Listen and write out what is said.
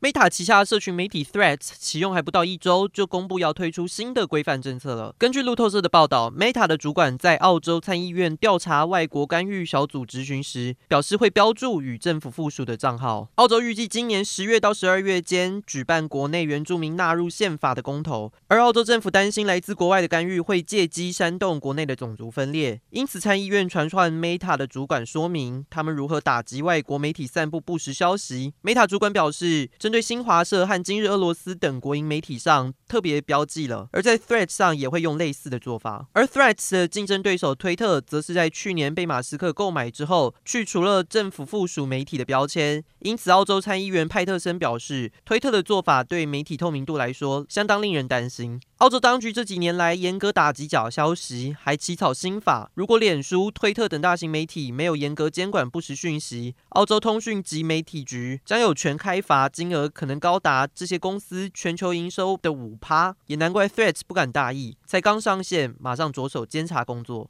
Meta 旗下社群媒体 Threads 启用还不到一周，就公布要推出新的规范政策了。根据路透社的报道，Meta 的主管在澳洲参议院调查外国干预小组质询时，表示会标注与政府附属的账号。澳洲预计今年十月到十二月间举办国内原住民纳入宪法的公投，而澳洲政府担心来自国外的干预会借机煽动国内的种族分裂，因此参议院传唤 Meta 的主管说明他们如何打击外国媒体散布不实消息。Meta 主管表示，针对新华社和今日俄罗斯等国营媒体上特别标记了，而在 Threads 上也会用类似的做法。而 Threads 的竞争对手推特，则是在去年被马斯克购买之后，去除了政府附属媒体的标签。因此，澳洲参议员派特森表示，推特的做法对媒体透明度来说相当令人担心。澳洲当局这几年来严格打击假消息，还起草新法。如果脸书、推特等大型媒体没有严格监管不实讯息，澳洲通讯及媒体局将有权开罚，金额可能高达这些公司全球营收的五趴。也难怪 Threats 不敢大意，才刚上线，马上着手监察工作。